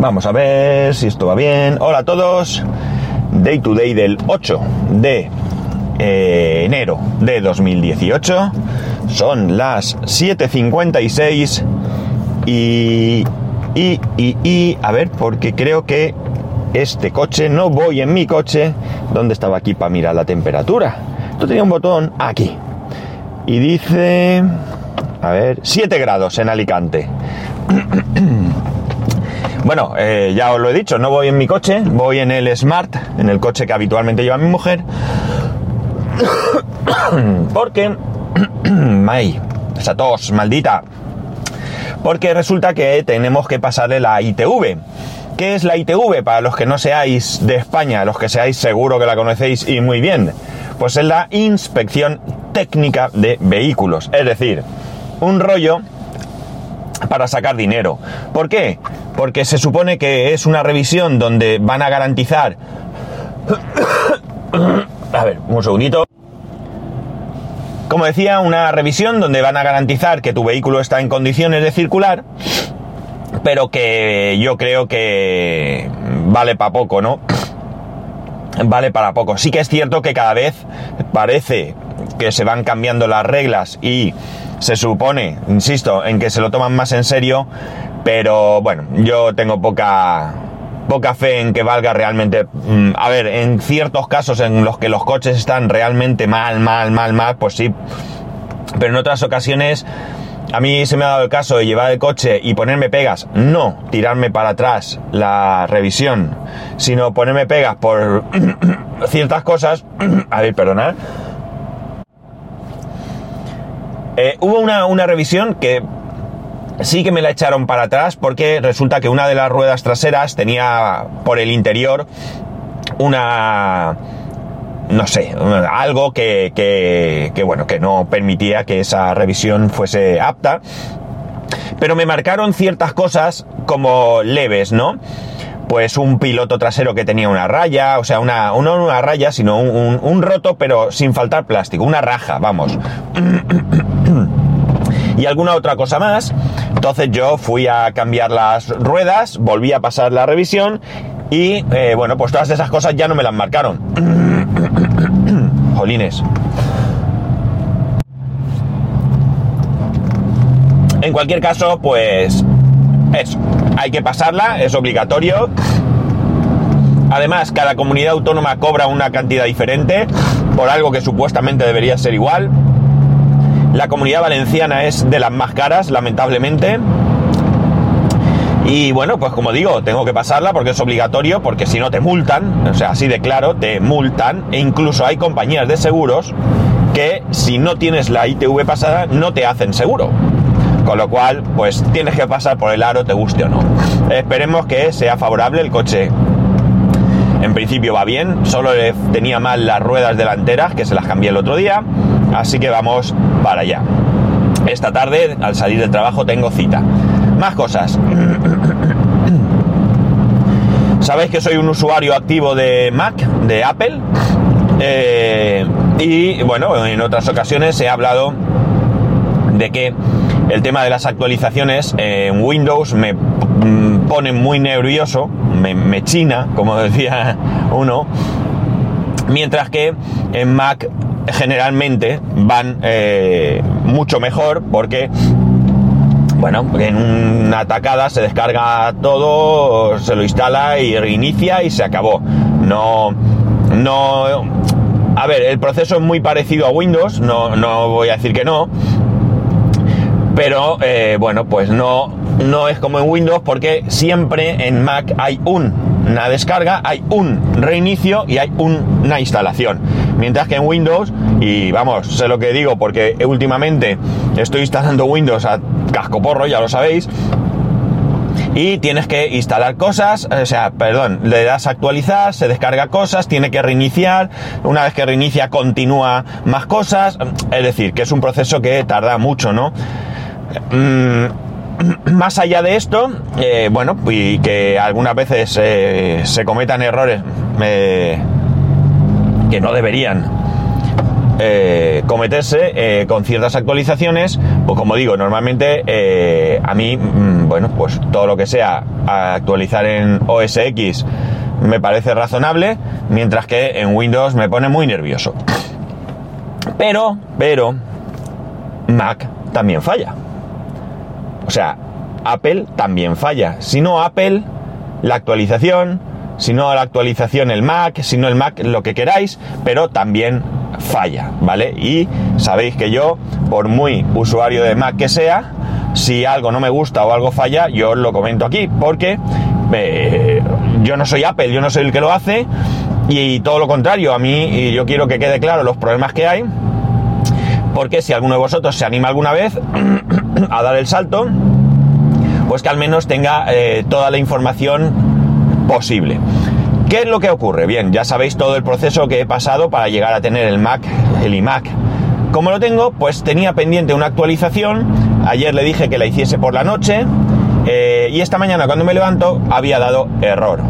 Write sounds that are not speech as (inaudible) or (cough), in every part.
Vamos a ver si esto va bien. Hola a todos. Day to day del 8 de eh, enero de 2018. Son las 7.56 y, y, y, y, a ver, porque creo que este coche, no voy en mi coche, ¿dónde estaba aquí para mirar la temperatura? Esto tenía un botón aquí. Y dice, a ver, 7 grados en Alicante. (clears throat) Bueno, eh, ya os lo he dicho, no voy en mi coche, voy en el Smart, en el coche que habitualmente lleva mi mujer. (coughs) Porque... (coughs) ¡May! Esa tos, maldita. Porque resulta que tenemos que pasarle la ITV. ¿Qué es la ITV? Para los que no seáis de España, los que seáis seguro que la conocéis y muy bien. Pues es la inspección técnica de vehículos. Es decir, un rollo para sacar dinero. ¿Por qué? Porque se supone que es una revisión donde van a garantizar... (coughs) a ver, un segundito. Como decía, una revisión donde van a garantizar que tu vehículo está en condiciones de circular, pero que yo creo que vale para poco, ¿no? (coughs) Vale para poco. Sí que es cierto que cada vez parece que se van cambiando las reglas y se supone, insisto, en que se lo toman más en serio, pero bueno, yo tengo poca poca fe en que valga realmente. Mm, a ver, en ciertos casos en los que los coches están realmente mal, mal, mal, mal, pues sí. Pero en otras ocasiones, a mí se me ha dado el caso de llevar el coche y ponerme pegas, no tirarme para atrás la revisión, sino ponerme pegas por (coughs) ciertas cosas. (coughs) A ver, perdonad. Eh, hubo una, una revisión que sí que me la echaron para atrás porque resulta que una de las ruedas traseras tenía por el interior una no sé, algo que, que, bueno, que no permitía que esa revisión fuese apta. Pero me marcaron ciertas cosas como leves, ¿no? Pues un piloto trasero que tenía una raya, o sea, una, no una raya, sino un roto, pero sin faltar plástico, una raja, vamos. Y alguna otra cosa más. Entonces yo fui a cambiar las ruedas, volví a pasar la revisión y eh, bueno, pues todas esas cosas ya no me las marcaron. (coughs) Jolines. En cualquier caso, pues eso, hay que pasarla, es obligatorio. Además, cada comunidad autónoma cobra una cantidad diferente por algo que supuestamente debería ser igual. La comunidad valenciana es de las más caras, lamentablemente. Y bueno, pues como digo, tengo que pasarla porque es obligatorio, porque si no te multan, o sea, así de claro, te multan. E incluso hay compañías de seguros que si no tienes la ITV pasada no te hacen seguro. Con lo cual, pues tienes que pasar por el aro, te guste o no. Esperemos que sea favorable el coche. En principio va bien, solo tenía mal las ruedas delanteras, que se las cambié el otro día. Así que vamos para allá. Esta tarde, al salir del trabajo, tengo cita. Más cosas. (coughs) Sabéis que soy un usuario activo de Mac, de Apple. Eh, y bueno, en otras ocasiones he hablado de que el tema de las actualizaciones en Windows me pone muy nervioso, me, me china, como (laughs) decía uno, mientras que en Mac generalmente van eh, mucho mejor porque bueno, en una atacada se descarga todo, se lo instala y reinicia y se acabó. No, no, a ver, el proceso es muy parecido a Windows, no, no voy a decir que no, pero eh, bueno, pues no, no es como en Windows porque siempre en Mac hay una descarga, hay un reinicio y hay una instalación. Mientras que en Windows, y vamos, sé lo que digo porque últimamente estoy instalando Windows a cascoporro, ya lo sabéis, y tienes que instalar cosas, o sea, perdón, le das a actualizar, se descarga cosas, tiene que reiniciar, una vez que reinicia continúa más cosas, es decir, que es un proceso que tarda mucho, ¿no? Mm, más allá de esto, eh, bueno, y que algunas veces eh, se cometan errores que no deberían eh, cometerse con ciertas actualizaciones, Pues como digo, normalmente a mí, mm, bueno, pues todo lo que sea actualizar en OS X me parece razonable, mientras que en Windows me pone muy nervioso. Pero, pero, Mac también falla. O sea, Apple también falla. Si no Apple, la actualización, si no la actualización el Mac, si no el Mac, lo que queráis, pero también falla, ¿vale? Y sabéis que yo, por muy usuario de Mac que sea, si algo no me gusta o algo falla, yo os lo comento aquí, porque eh, yo no soy Apple, yo no soy el que lo hace, y todo lo contrario, a mí, y yo quiero que quede claro los problemas que hay, porque si alguno de vosotros se anima alguna vez (clears throat) a dar el salto, pues que al menos tenga eh, toda la información posible. ¿Qué es lo que ocurre? Bien, ya sabéis todo el proceso que he pasado para llegar a tener el Mac, el iMac. Como lo tengo, pues tenía pendiente una actualización. Ayer le dije que la hiciese por la noche. Eh, y esta mañana cuando me levanto había dado error.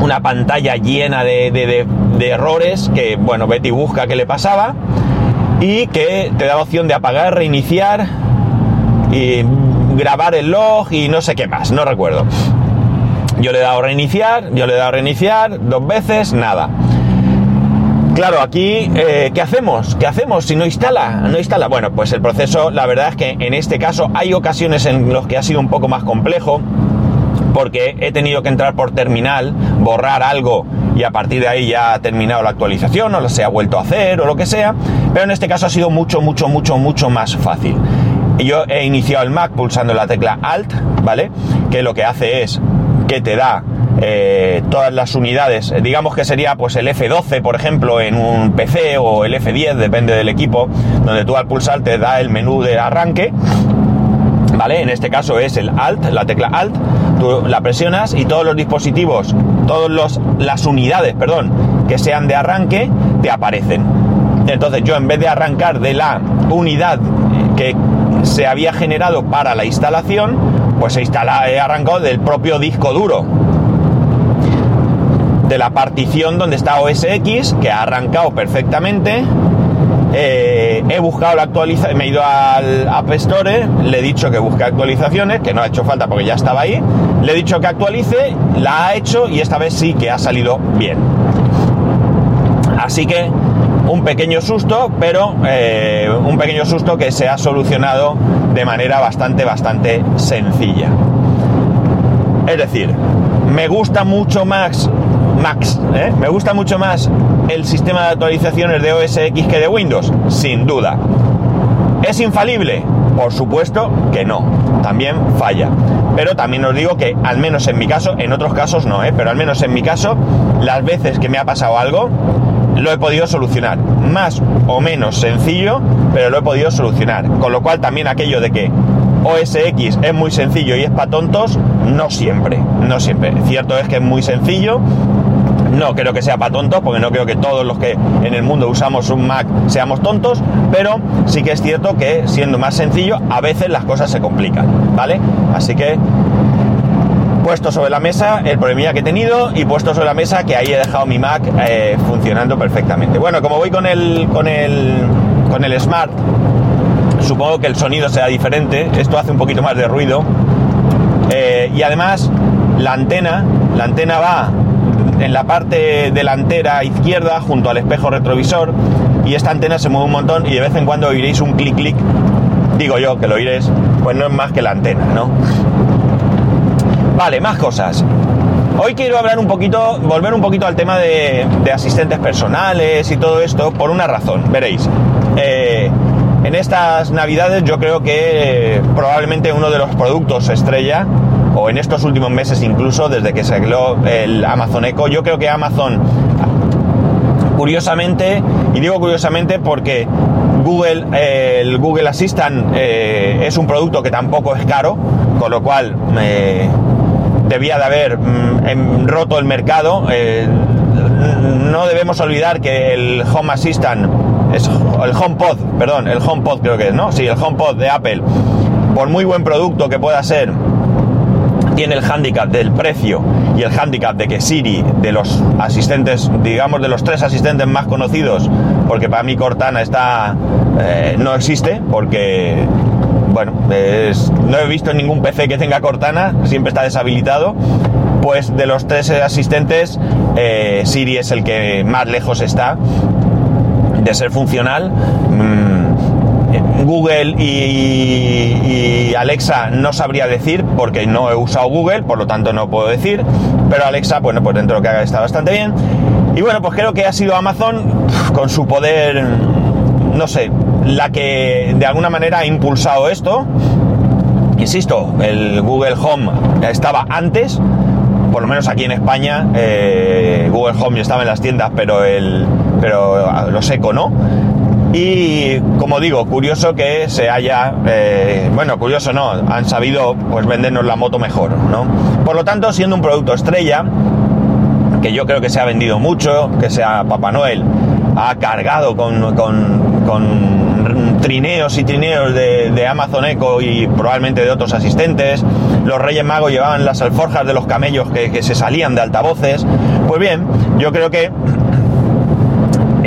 Una pantalla llena de, de errores que, bueno, Betty busca qué le pasaba. Y que te da opción de apagar, reiniciar y grabar el log y no sé qué más, no recuerdo. Yo le he dado reiniciar, yo le he dado reiniciar dos veces, nada. Claro, aquí, eh, ¿qué hacemos? ¿Qué hacemos si no instala? No instala. Bueno, pues el proceso, la verdad es que en este caso hay ocasiones en los que ha sido un poco más complejo, porque he tenido que entrar por terminal, borrar algo y a partir de ahí ya ha terminado la actualización o se ha vuelto a hacer o lo que sea, pero en este caso ha sido mucho, mucho, mucho, mucho más fácil yo he iniciado el Mac pulsando la tecla Alt, ¿vale? Que lo que hace es que te da eh, todas las unidades, digamos que sería pues el F12 por ejemplo en un PC o el F10, depende del equipo, donde tú al pulsar te da el menú de arranque, En este caso es el Alt, la tecla Alt, tú la presionas y todos los dispositivos, todas las unidades, perdón, que sean de arranque, te aparecen. Entonces yo en vez de arrancar de la unidad que se había generado para la instalación, pues se instala, he arrancado del propio disco duro. De la partición donde está OS X, que ha arrancado perfectamente. Eh, he buscado la actualización, me he ido al App Store, le he dicho que busque actualizaciones, que no ha hecho falta porque ya estaba ahí. Le he dicho que actualice, la ha hecho y esta vez sí que ha salido bien. Así que un pequeño susto, pero eh, un pequeño susto que se ha solucionado de manera bastante, bastante sencilla. Es decir, me gusta mucho más, Max, ¿eh? me gusta mucho más el sistema de actualizaciones de OS X que de Windows, sin duda. ¿Es infalible? Por supuesto que no, también falla. Pero también os digo que, al menos en mi caso, en otros casos no, ¿eh? pero al menos en mi caso, las veces que me ha pasado algo, lo he podido solucionar. Más o menos sencillo, pero lo he podido solucionar. Con lo cual también aquello de que OS X es muy sencillo y es para tontos, no siempre, no siempre. Cierto es que es muy sencillo, no creo que sea para tontos, porque no creo que todos los que en el mundo usamos un Mac seamos tontos, pero sí que es cierto que siendo más sencillo, a veces las cosas se complican, ¿vale? Así que puesto sobre la mesa el problemilla que he tenido y puesto sobre la mesa que ahí he dejado mi Mac eh, funcionando perfectamente. Bueno, como voy con el, con el, con el Smart, supongo que el sonido sea diferente, esto hace un poquito más de ruido. Eh, y además, la antena, la antena va en la parte delantera izquierda junto al espejo retrovisor y esta antena se mueve un montón y de vez en cuando oiréis un clic clic, digo yo que lo oiréis, pues no es más que la antena, ¿no? Vale, más cosas. Hoy quiero hablar un poquito, volver un poquito al tema de, asistentes personales y todo esto por una razón, veréis. Eh, en estas navidades yo creo que probablemente uno de los productos estrella, o en estos últimos meses incluso, desde que se creó el Amazon Echo, yo creo que Amazon, curiosamente, y digo curiosamente porque Google, el Google Assistant eh, es un producto que tampoco es caro, con lo cual eh, debía de haber mm, roto el mercado. Eh, no debemos olvidar que el Home Assistant, es el HomePod, perdón, el HomePod creo que es, ¿no? Sí, el HomePod de Apple, por muy buen producto que pueda ser, tiene el hándicap del precio y el hándicap de que Siri, de los asistentes, digamos de los tres asistentes más conocidos, porque para mí Cortana está eh, no existe, porque bueno, no he visto ningún PC que tenga Cortana, siempre está deshabilitado. Pues de los tres asistentes, eh, Siri es el que más lejos está de ser funcional. Mm, Google y, Alexa no sabría decir porque no he usado Google, por lo tanto no puedo decir. Pero Alexa, bueno, pues dentro de lo que haga está bastante bien. Y bueno, pues creo que ha sido Amazon con su poder, no sé, la que de alguna manera ha impulsado esto. Insisto, el Google Home estaba antes, por lo menos aquí en España, eh, Google Home ya estaba en las tiendas, pero el, pero lo seco no. Y como digo, curioso que se haya, eh, bueno, curioso no, han sabido pues vendernos la moto mejor, ¿no? Por lo tanto, siendo un producto estrella, que yo creo que se ha vendido mucho, que sea Papá Noel, ha cargado con, con, trineos y trineos de, Amazon Echo y probablemente de otros asistentes. Los Reyes Magos llevaban las alforjas de los camellos que, que se salían de altavoces. Pues bien, yo creo que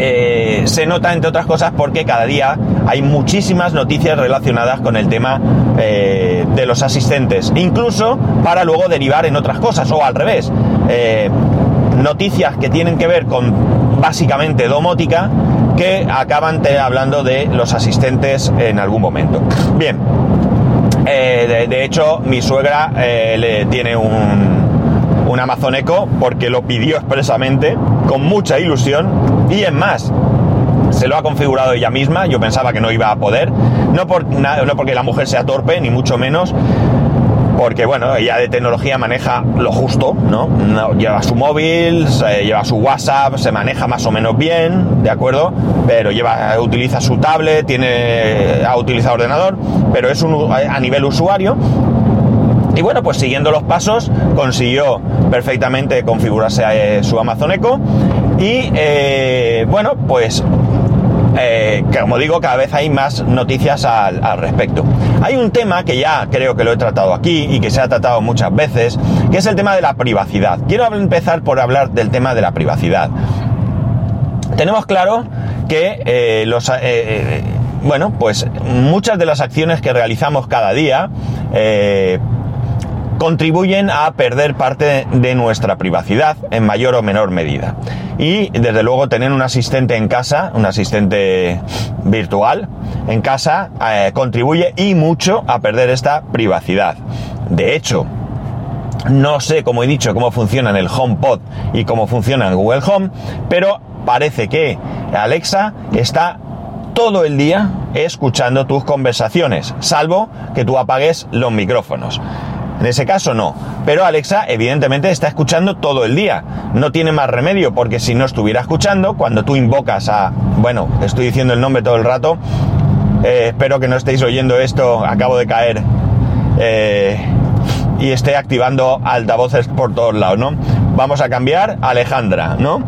eh, se nota entre otras cosas porque cada día hay muchísimas noticias relacionadas con el tema eh, de los asistentes, incluso para luego derivar en otras cosas o al revés. Eh, noticias que tienen que ver con básicamente domótica que acaban hablando de los asistentes en algún momento. Bien, de, hecho mi suegra le tiene un, un Amazon Echo porque lo pidió expresamente, con mucha ilusión, y en más, se lo ha configurado ella misma, yo pensaba que no iba a poder, no, por, no porque la mujer sea torpe, ni mucho menos, porque bueno, ella de tecnología maneja lo justo, ¿no? lleva su móvil, lleva su WhatsApp, se maneja más o menos bien, ¿de acuerdo? Pero lleva, utiliza su tablet, tiene, ha utilizado ordenador, pero es un, a nivel usuario y bueno, pues siguiendo los pasos consiguió perfectamente configurarse eh, su Amazon Echo y eh, bueno, pues eh, como digo, cada vez hay más noticias al, respecto. Hay un tema que ya creo que lo he tratado aquí y que se ha tratado muchas veces, que es el tema de la privacidad. Quiero empezar por hablar del tema de la privacidad. Tenemos claro que los... bueno, pues muchas de las acciones que realizamos cada día contribuyen a perder parte de nuestra privacidad en mayor o menor medida. Y desde luego tener un asistente en casa, un asistente virtual en casa, eh, contribuye y mucho a perder esta privacidad. De hecho, no sé, como he dicho, cómo funciona en el HomePod y cómo funciona en Google Home, pero parece que Alexa está todo el día escuchando tus conversaciones, salvo que tú apagues los micrófonos. En ese caso no. Pero Alexa evidentemente está escuchando todo el día. No tiene más remedio porque si no estuviera escuchando, cuando tú invocas a... Bueno, estoy diciendo el nombre todo el rato. Eh, espero que no estéis oyendo esto. Acabo de caer. Eh, y esté activando altavoces por todos lados, ¿no? Vamos a cambiar a Alejandra, ¿no?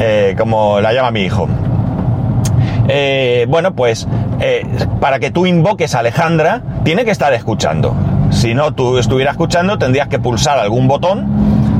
Eh, como la llama mi hijo. bueno, pues para que tú invoques a Alejandra, tiene que estar escuchando. Si no tú estuvieras escuchando, tendrías que pulsar algún botón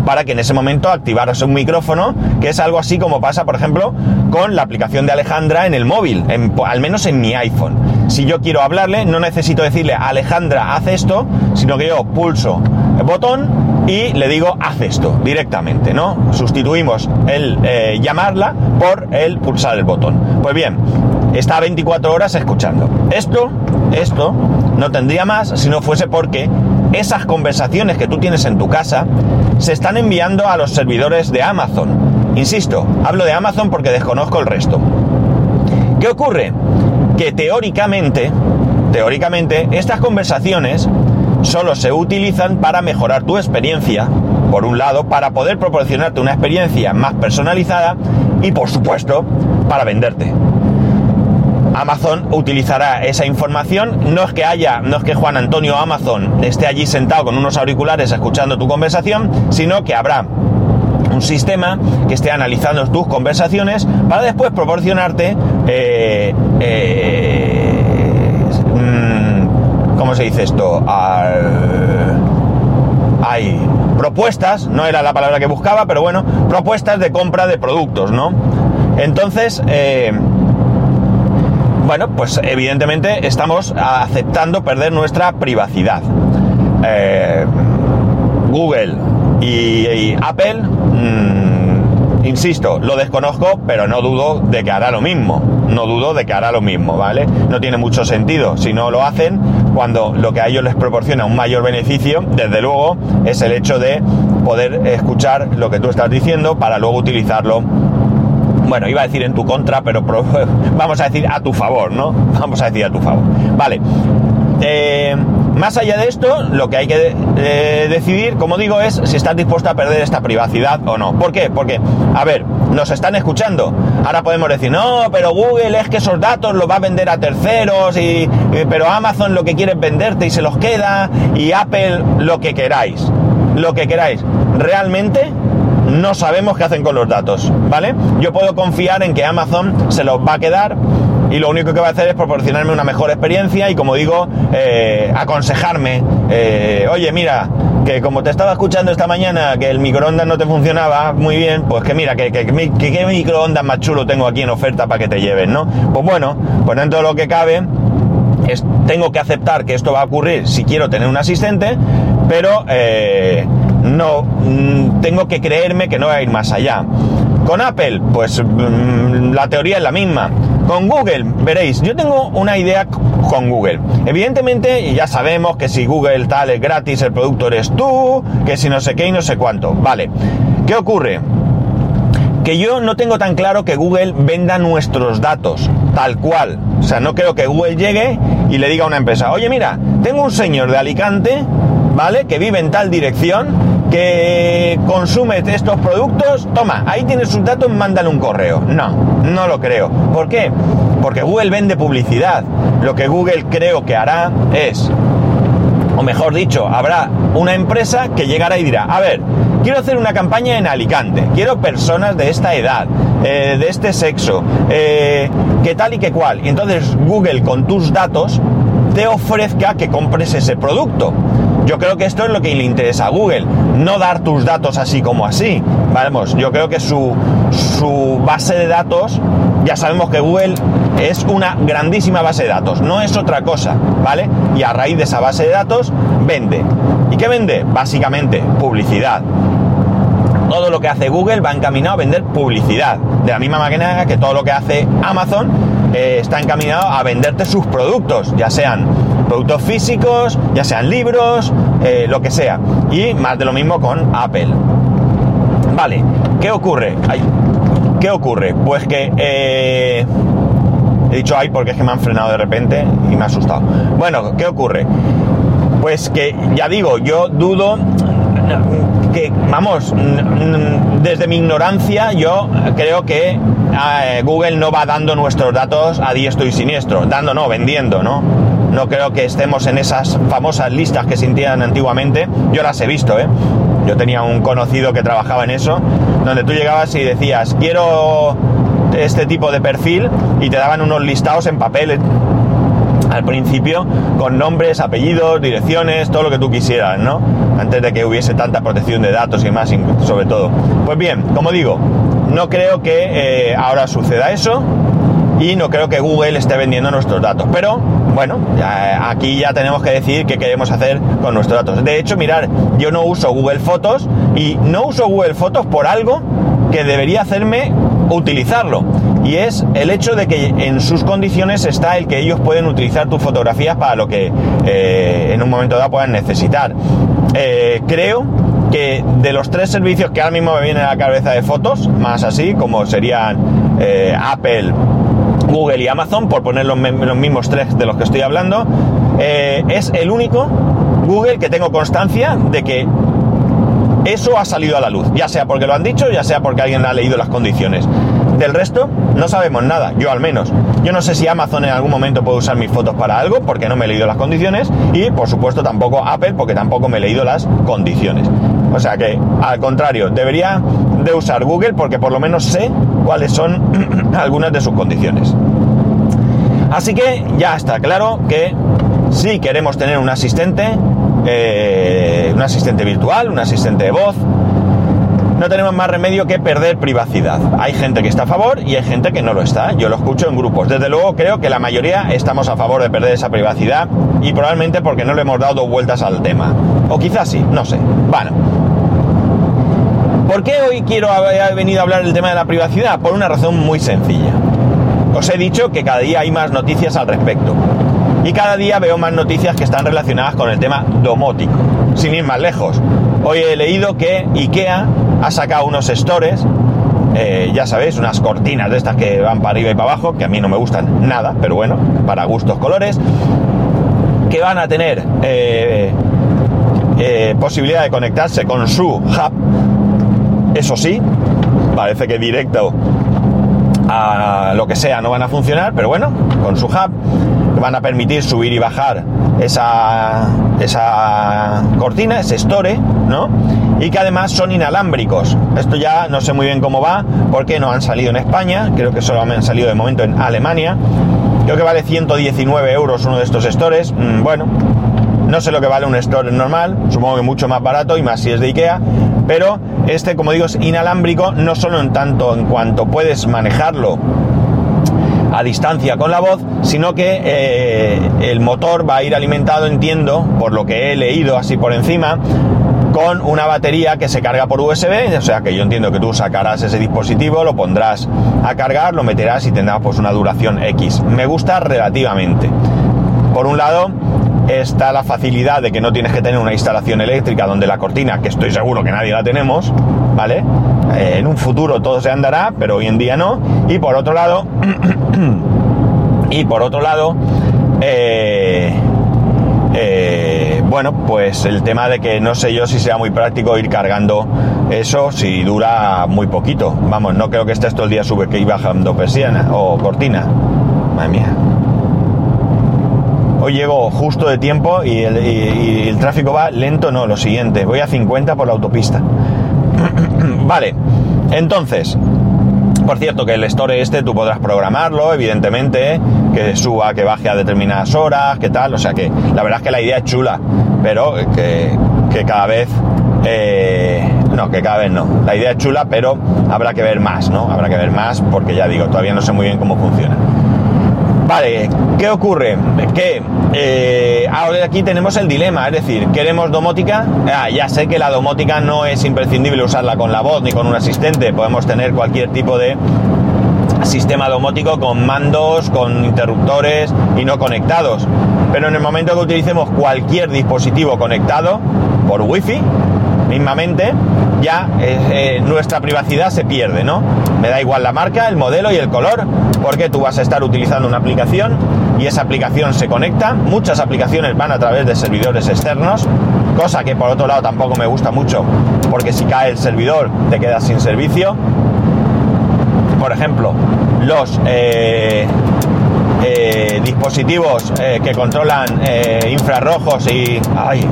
para que en ese momento activaras un micrófono, que es algo así como pasa, por ejemplo, con la aplicación de Alejandra en el móvil, al menos en mi iPhone. Si yo quiero hablarle, no necesito decirle Alejandra, haz esto, sino que yo pulso el botón y le digo haz esto directamente, ¿no? Sustituimos el eh, llamarla por el pulsar el botón. Pues bien, está 24 horas escuchando. Esto, esto no tendría más si no fuese porque esas conversaciones que tú tienes en tu casa se están enviando a los servidores de Amazon. Insisto, hablo de Amazon porque desconozco el resto. ¿Qué ocurre? Que teóricamente, teóricamente, estas conversaciones solo se utilizan para mejorar tu experiencia, por un lado, para poder proporcionarte una experiencia más personalizada y, por supuesto, para venderte. Amazon utilizará esa información. No es que haya, no es que Juan Antonio Amazon esté allí sentado con unos auriculares escuchando tu conversación, sino que habrá un sistema que esté analizando tus conversaciones para después proporcionarte eh, eh, ¿cómo se dice esto? hay propuestas, no era la palabra que buscaba, pero bueno, propuestas de compra de productos, ¿no? Entonces, eh, bueno, pues evidentemente estamos aceptando perder nuestra privacidad. Eh, Google y, Apple, mm, insisto, lo desconozco, pero no dudo de que hará lo mismo. No dudo de que hará lo mismo, ¿vale? No tiene mucho sentido si no lo hacen cuando lo que a ellos les proporciona un mayor beneficio, desde luego, es el hecho de poder escuchar lo que tú estás diciendo para luego utilizarlo bueno, iba a decir en tu contra, pero (laughs) vamos a decir a tu favor, ¿no? Vamos a decir a tu favor. Vale. Eh, más allá de esto, lo que hay que eh, decidir, como digo, es si estás dispuesto a perder esta privacidad o no. ¿Por qué? Porque, a ver, nos están escuchando. Ahora podemos decir, no, pero Google es que esos datos los va a vender a terceros, y, pero Amazon lo que quiere es venderte y se los queda, y Apple lo que queráis. Lo que queráis. Realmente no sabemos qué hacen con los datos, ¿vale? Yo puedo confiar en que Amazon se los va a quedar y lo único que va a hacer es proporcionarme una mejor experiencia y como digo, eh, aconsejarme, eh, oye mira, que como te estaba escuchando esta mañana que el microondas no te funcionaba muy bien, pues que mira, que, que, microondas más chulo tengo aquí en oferta para que te lleven, ¿no? Pues bueno, pues dentro de lo que cabe, tengo que aceptar que esto va a ocurrir si quiero tener un asistente, pero eh, no, mm, tengo que creerme que no va a ir más allá. Con Apple, pues mm, la teoría es la misma. Con Google, veréis, yo tengo una idea con Google. Evidentemente, ya sabemos que si Google tal es gratis, el producto eres tú, que si no sé qué y no sé cuánto. Vale. ¿Qué ocurre? Que yo no tengo tan claro que Google venda nuestros datos, tal cual. O sea, no creo que Google llegue y le diga a una empresa, oye mira, tengo un señor de Alicante, ¿vale? Que vive en tal dirección que consume estos productos, toma, ahí tienes sus datos, mándale un correo. No, no lo creo. ¿Por qué? Porque Google vende publicidad. Lo que Google creo que hará es, o mejor dicho, habrá una empresa que llegará y dirá, a ver, quiero hacer una campaña en Alicante, quiero personas de esta edad, eh, de este sexo, eh, que tal y que cual. Y entonces Google con tus datos te ofrezca que compres ese producto. Yo creo que esto es lo que le interesa a Google, no dar tus datos así como así. Vamos, yo creo que su, su base de datos, ya sabemos que Google es una grandísima base de datos, no es otra cosa, ¿vale? Y a raíz de esa base de datos vende. ¿Y qué vende? Básicamente publicidad. Todo lo que hace Google va encaminado a vender publicidad. De la misma manera que todo lo que hace Amazon eh, está encaminado a venderte sus productos, ya sean productos físicos, ya sean libros, eh, lo que sea. Y más de lo mismo con Apple. Vale, ¿qué ocurre? ¿Qué ocurre? Pues que... Eh, he dicho ay porque es que me han frenado de repente y me ha asustado. Bueno, ¿qué ocurre? Pues que ya digo, yo dudo que, vamos, desde mi ignorancia yo creo que eh, Google no va dando nuestros datos a diestro y siniestro, dando no, vendiendo, ¿no? No creo que estemos en esas famosas listas que se antiguamente. Yo las he visto, ¿eh? Yo tenía un conocido que trabajaba en eso, donde tú llegabas y decías, quiero este tipo de perfil y te daban unos listados en papel al principio con nombres, apellidos, direcciones, todo lo que tú quisieras, ¿no? Antes de que hubiese tanta protección de datos y más, sobre todo. Pues bien, como digo, no creo que eh, ahora suceda eso y no creo que Google esté vendiendo nuestros datos. Pero bueno, aquí ya tenemos que decidir qué queremos hacer con nuestros datos. De hecho, mirar, yo no uso Google Fotos y no uso Google Fotos por algo que debería hacerme utilizarlo. Y es el hecho de que en sus condiciones está el que ellos pueden utilizar tus fotografías para lo que eh, en un momento dado puedan necesitar. Eh, creo que de los tres servicios que ahora mismo me vienen a la cabeza de fotos, más así, como serían eh, Apple, Google y Amazon, por poner los, mismos tres de los que estoy hablando, eh, es el único Google que tengo constancia de que eso ha salido a la luz, ya sea porque lo han dicho, ya sea porque alguien ha leído las condiciones. Del resto, no sabemos nada, yo al menos. Yo no sé si Amazon en algún momento puede usar mis fotos para algo, porque no me he leído las condiciones, y por supuesto tampoco Apple, porque tampoco me he leído las condiciones. O sea que, al contrario, debería de usar Google porque por lo menos sé cuáles son (clears throat) algunas de sus condiciones. Así que ya está claro que si queremos tener un asistente, eh, un asistente virtual, un asistente de voz, no tenemos más remedio que perder privacidad. Hay gente que está a favor y hay gente que no lo está. Yo lo escucho en grupos. Desde luego creo que la mayoría estamos a favor de perder esa privacidad y probablemente porque no le hemos dado vueltas al tema. O quizás sí, no sé. Bueno. ¿Por qué hoy quiero haber venido a hablar del tema de la privacidad? Por una razón muy sencilla. Os he dicho que cada día hay más noticias al respecto. Y cada día veo más noticias que están relacionadas con el tema domótico. Sin ir más lejos. Hoy he leído que IKEA ha sacado unos stores, eh, ya sabéis, unas cortinas de estas que van para arriba y para abajo, que a mí no me gustan nada, pero bueno, para gustos colores, que van a tener eh, eh, posibilidad de conectarse con su hub, eso sí, parece que directo a lo que sea no van a funcionar, pero bueno, con su hub van a permitir subir y bajar esa, esa cortina, ese store, ¿no? Y que además son inalámbricos. Esto ya no sé muy bien cómo va, porque no han salido en España, creo que solo han salido de momento en Alemania. Creo que vale 119 euros uno de estos stores. Mm, bueno, no sé lo que vale un store normal, supongo que mucho más barato y más si es de Ikea, pero este, como digo, es inalámbrico, no solo en tanto en cuanto puedes manejarlo a distancia con la voz, sino que eh, el motor va a ir alimentado, entiendo, por lo que he leído así por encima, con una batería que se carga por USB, o sea que yo entiendo que tú sacarás ese dispositivo, lo pondrás a cargar, lo meterás y tendrá pues una duración X. Me gusta relativamente. Por un lado, está la facilidad de que no tienes que tener una instalación eléctrica donde la cortina, que estoy seguro que nadie la tenemos, ¿vale? Eh, en un futuro todo se andará, pero hoy en día no. Y por otro lado, (clears throat) y por otro lado, eh, eh, bueno, pues el tema de que no sé yo si sea muy práctico ir cargando eso si dura muy poquito. Vamos, no creo que estés todo el día sube que y bajando persiana o cortina. Madre mía. Hoy llego justo de tiempo y el, tráfico va lento, no, lo siguiente, voy a 50 por la autopista. (clears throat) vale, entonces, por cierto, que el store este tú podrás programarlo, evidentemente, que suba, que baje a determinadas horas, que tal, o sea que la verdad es que la idea es chula, pero que, cada vez... Eh, no, que cada vez no. La idea es chula, pero habrá que ver más, ¿no? Habrá que ver más porque ya digo, todavía no sé muy bien cómo funciona. Vale, ¿qué ocurre? Que eh, ahora aquí tenemos el dilema, es decir, ¿queremos domótica? Ah, ya sé que la domótica no es imprescindible usarla con la voz ni con un asistente, podemos tener cualquier tipo de sistema domótico con mandos, con interruptores y no conectados. Pero en el momento que utilicemos cualquier dispositivo conectado por wifi, mismamente, ya eh, eh, nuestra privacidad se pierde, ¿no? Me da igual la marca, el modelo y el color, porque tú vas a estar utilizando una aplicación y esa aplicación se conecta. Muchas aplicaciones van a través de servidores externos, cosa que por otro lado tampoco me gusta mucho, porque si cae el servidor te quedas sin servicio. Por ejemplo, los eh, dispositivos que controlan infrarrojos y... ¡Ay!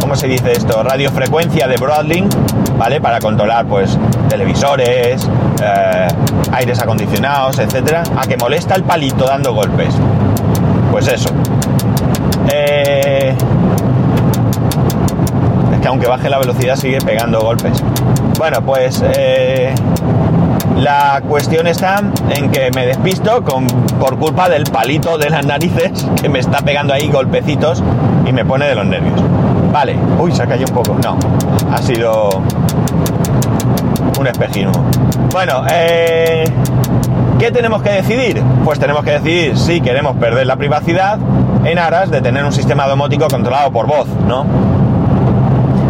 ¿Cómo se dice esto? Radiofrecuencia de Broadlink, ¿vale? Para controlar, pues, televisores, eh, aires acondicionados, etcétera. A que molesta el palito dando golpes. Pues eso. Eh, es que aunque baje la velocidad sigue pegando golpes. Bueno, pues eh, la cuestión está en que me despisto con, por culpa del palito de las narices (laughs) que me está pegando ahí golpecitos y me pone de los nervios. Vale, uy, se ha caído un poco. No, ha sido un espejismo. Bueno, eh, ¿qué tenemos que decidir? Pues tenemos que decidir si queremos perder la privacidad en aras de tener un sistema domótico controlado por voz, ¿no?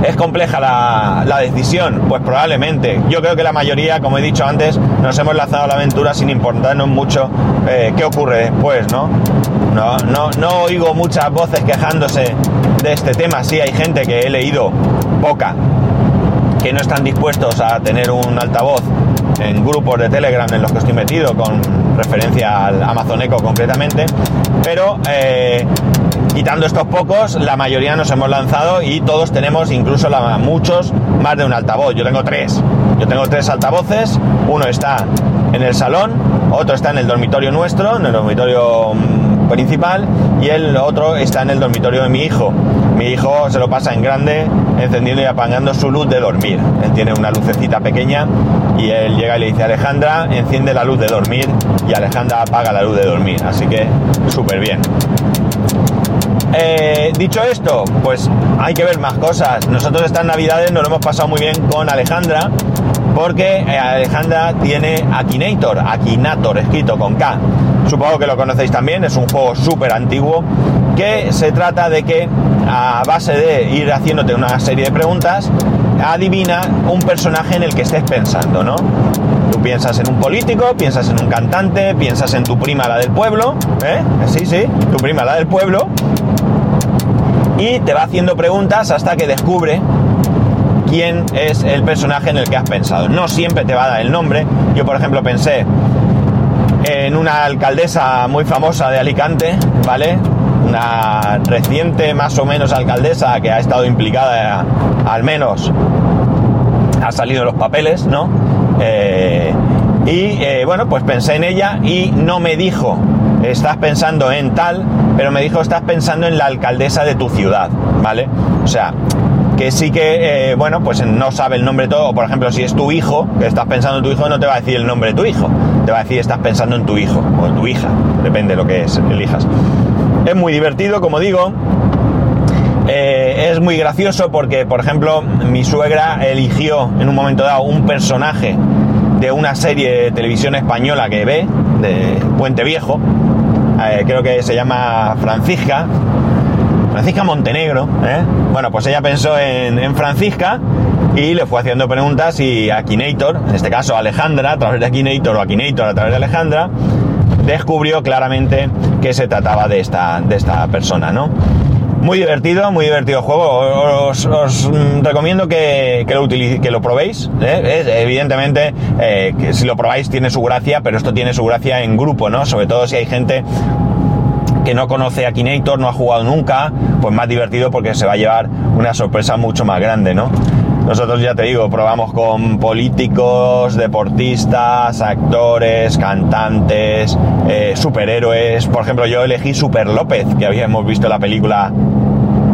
¿Es compleja la, decisión? Pues probablemente. Yo creo que la mayoría, como he dicho antes, nos hemos lanzado a la aventura sin importarnos mucho eh, qué ocurre después, ¿no? No, no, no oigo muchas voces quejándose de este tema. Sí, hay gente que he leído, poca, que no están dispuestos a tener un altavoz en grupos de Telegram en los que estoy metido, con referencia al Amazon Echo concretamente, pero eh, quitando estos pocos, la mayoría nos hemos lanzado y todos tenemos, incluso muchos, más de un altavoz. Yo tengo tres. Yo tengo tres altavoces, uno está en el salón, otro está en el dormitorio nuestro, en el dormitorio mm, principal, y el otro está en el dormitorio de mi hijo. Mi hijo se lo pasa en grande encendiendo y apagando su luz de dormir. Él tiene una lucecita pequeña y él llega y le dice Alejandra, enciende la luz de dormir y Alejandra apaga la luz de dormir. Así que súper bien. Eh, dicho esto, pues hay que ver más cosas. Nosotros estas navidades nos lo hemos pasado muy bien con Alejandra, porque eh, Alejandra tiene Akinator, Akinator escrito con K. Supongo que lo conocéis también, es un juego súper antiguo que se trata de que a base de ir haciéndote una serie de preguntas, adivina un personaje en el que estés pensando, ¿no? Tú piensas en un político, piensas en un cantante, piensas en tu prima la del pueblo, ¿eh? Sí, sí, tu prima la del pueblo, y te va haciendo preguntas hasta que descubre quién es el personaje en el que has pensado. No siempre te va a dar el nombre. Yo, por ejemplo, pensé en una alcaldesa muy famosa de Alicante, ¿vale? Una reciente, más o menos, alcaldesa que ha estado implicada, al menos, ha salido los papeles, ¿no? Eh, y eh, bueno, pues pensé en ella y no me dijo, estás pensando en tal, pero me dijo, estás pensando en la alcaldesa de tu ciudad, ¿vale? O sea, que sí que, eh, bueno, pues no sabe el nombre todo. Por ejemplo, si es tu hijo, que estás pensando en tu hijo, no te va a decir el nombre de tu hijo. Te va a decir, estás pensando en tu hijo o en tu hija. Depende de lo que elijas. Es muy divertido, como digo. Eh, es muy gracioso porque, por ejemplo, mi suegra eligió en un momento dado un personaje de una serie de televisión española que ve, de Puente Viejo, eh, creo que se llama Francisca, Francisca Montenegro, ¿eh? bueno, pues ella pensó en, Francisca y le fue haciendo preguntas y Akinator, en este caso Alejandra, a través de Akinator o Akinator a través de Alejandra, descubrió claramente que se trataba de esta, de esta persona, ¿no? Muy divertido, muy divertido juego. Os, mm, recomiendo que, lo que lo probéis. ¿eh? evidentemente, eh, que si lo probáis tiene su gracia, pero esto tiene su gracia en grupo, ¿no? Sobre todo si hay gente que no conoce a Kinator, no ha jugado nunca, pues más divertido porque se va a llevar una sorpresa mucho más grande, ¿no? Nosotros ya te digo, probamos con políticos, deportistas, actores, cantantes, eh, superhéroes. Por ejemplo, yo elegí Super López, que habíamos visto la película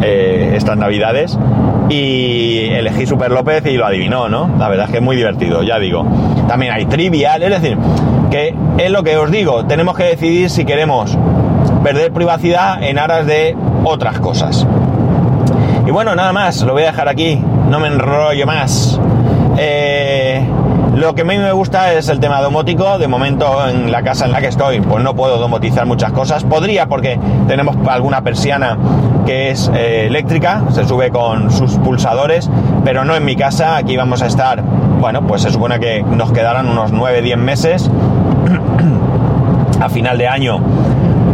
eh, estas navidades. Y elegí Super López y lo adivinó, ¿no? La verdad es que es muy divertido, ya digo. También hay trivial, es decir, que es lo que os digo, tenemos que decidir si queremos perder privacidad en aras de otras cosas. Y bueno, nada más, lo voy a dejar aquí, no me enrollo más. Eh, lo que a mí me gusta es el tema domótico. De momento en la casa en la que estoy, pues no puedo domotizar muchas cosas. Podría porque tenemos alguna persiana que es eh, eléctrica, se sube con sus pulsadores, pero no en mi casa. Aquí vamos a estar, bueno, pues se supone que nos quedarán unos 9-10 meses. (clears throat) a final de año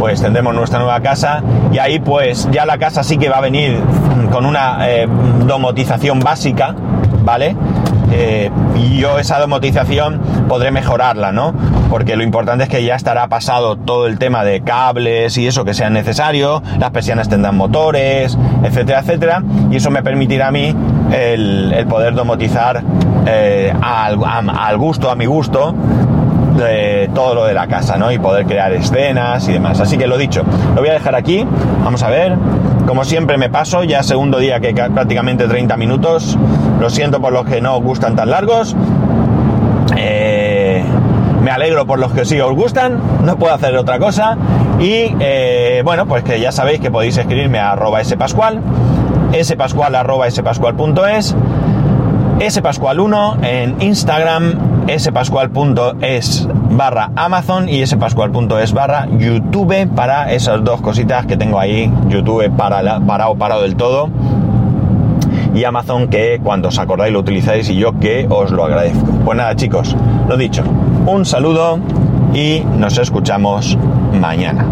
pues tendremos nuestra nueva casa y ahí pues ya la casa sí que va a venir con una eh, domotización básica, ¿vale? Eh, y yo esa domotización podré mejorarla, ¿no? Porque lo importante es que ya estará pasado todo el tema de cables y eso que sea necesario, las persianas tendrán motores, etcétera, etcétera, y eso me permitirá a mí el, poder domotizar eh, al gusto, a mi gusto, de todo lo de la casa, ¿no? Y poder crear escenas y demás. Así que lo dicho, lo voy a dejar aquí. Vamos a ver. Como siempre me paso, ya segundo día que prácticamente 30 minutos. Lo siento por los que no os gustan tan largos. Eh, me alegro por los que sí os gustan. No puedo hacer otra cosa. Y eh, bueno, pues que ya sabéis que podéis escribirme a arroba spascual, spascual arroba spascual.es, spascual1 en Instagram spascual.es barra Amazon y spascual.es barra YouTube para esas dos cositas que tengo ahí. YouTube para, parado, parado del todo. Y Amazon que cuando os acordáis lo utilizáis y yo que os lo agradezco. Pues nada chicos, lo dicho, un saludo y nos escuchamos mañana.